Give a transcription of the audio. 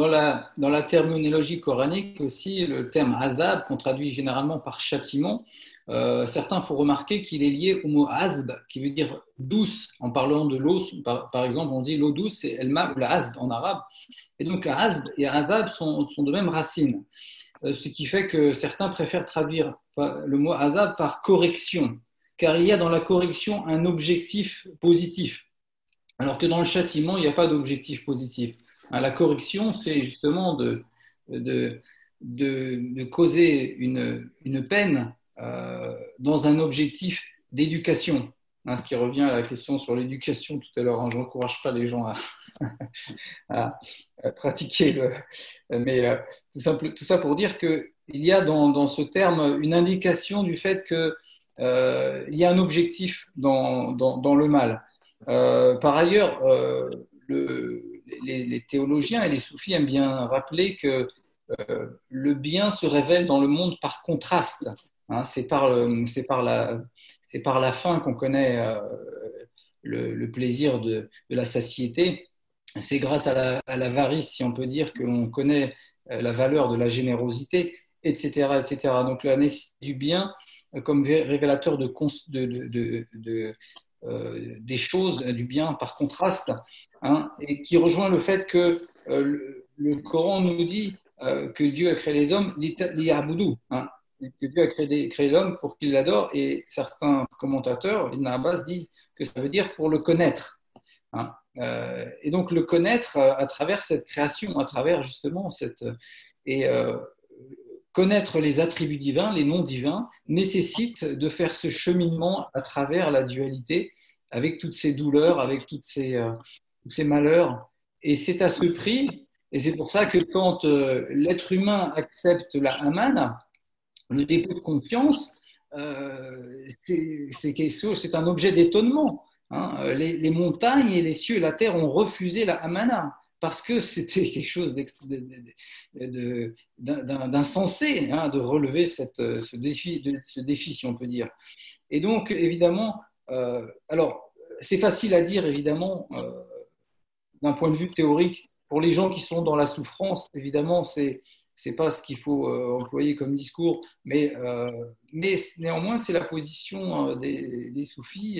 dans la, terminologie coranique aussi, le terme azab, qu'on traduit généralement par châtiment, euh, certains font remarquer qu'il est lié au mot azb, qui veut dire douce. En parlant de l'eau, par, exemple, on dit l'eau douce, c'est elma ou la azb en arabe. Et donc azb et azab sont, de même racine. Euh, ce qui fait que certains préfèrent traduire le mot azab par correction, car il y a dans la correction un objectif positif, alors que dans le châtiment, il n'y a pas d'objectif positif. La correction, c'est justement de, de, de, causer une, une peine euh, dans un objectif d'éducation. Hein, ce qui revient à la question sur l'éducation tout à l'heure. Hein, je n'encourage pas les gens à, pratiquer le. Mais euh, tout, simple, tout, ça pour dire qu'il y a dans, dans, ce terme une indication du fait qu'il euh, y a un objectif dans, dans, dans le mal. par ailleurs, le, les, théologiens et les soufis aiment bien rappeler que euh, le bien se révèle dans le monde par contraste. Hein. c'est par, la, la fin qu'on connaît euh, le, plaisir de, la satiété. C'est grâce à l'avarice, si on peut dire, que l'on connaît euh, la valeur de la générosité, etc. etc. Donc la nécessité du bien comme révélateur de, des choses, du bien par contraste, Hein, et qui rejoint le fait que euh, le, Coran nous dit euh, que Dieu a créé les hommes li'aboudou, hein, que Dieu a créé, créé l'homme pour qu'il l'adore, et certains commentateurs, Ibn Abbas, disent que ça veut dire pour le connaître. Hein. Euh, et donc le connaître à travers cette création, à travers justement cette... Et connaître les attributs divins, les noms divins, nécessite de faire ce cheminement à travers la dualité, avec toutes ces douleurs, avec toutes ces, tous ces malheurs. Et c'est à ce prix, et c'est pour ça que quand euh, l'être humain accepte la Haman, le dépôt de confiance, euh, c'est un objet d'étonnement. Hein. Les, montagnes et les cieux et la terre ont refusé la Hamana parce que c'était quelque chose d'insensé hein, de relever cette, ce, défi, ce défi, si on peut dire. Et donc, évidemment, euh, alors, c'est facile à dire, évidemment, d'un point de vue théorique, pour les gens qui sont dans la souffrance, évidemment, c'est n'est pas ce qu'il faut euh, employer comme discours, mais, euh, mais néanmoins, c'est la position euh, des soufis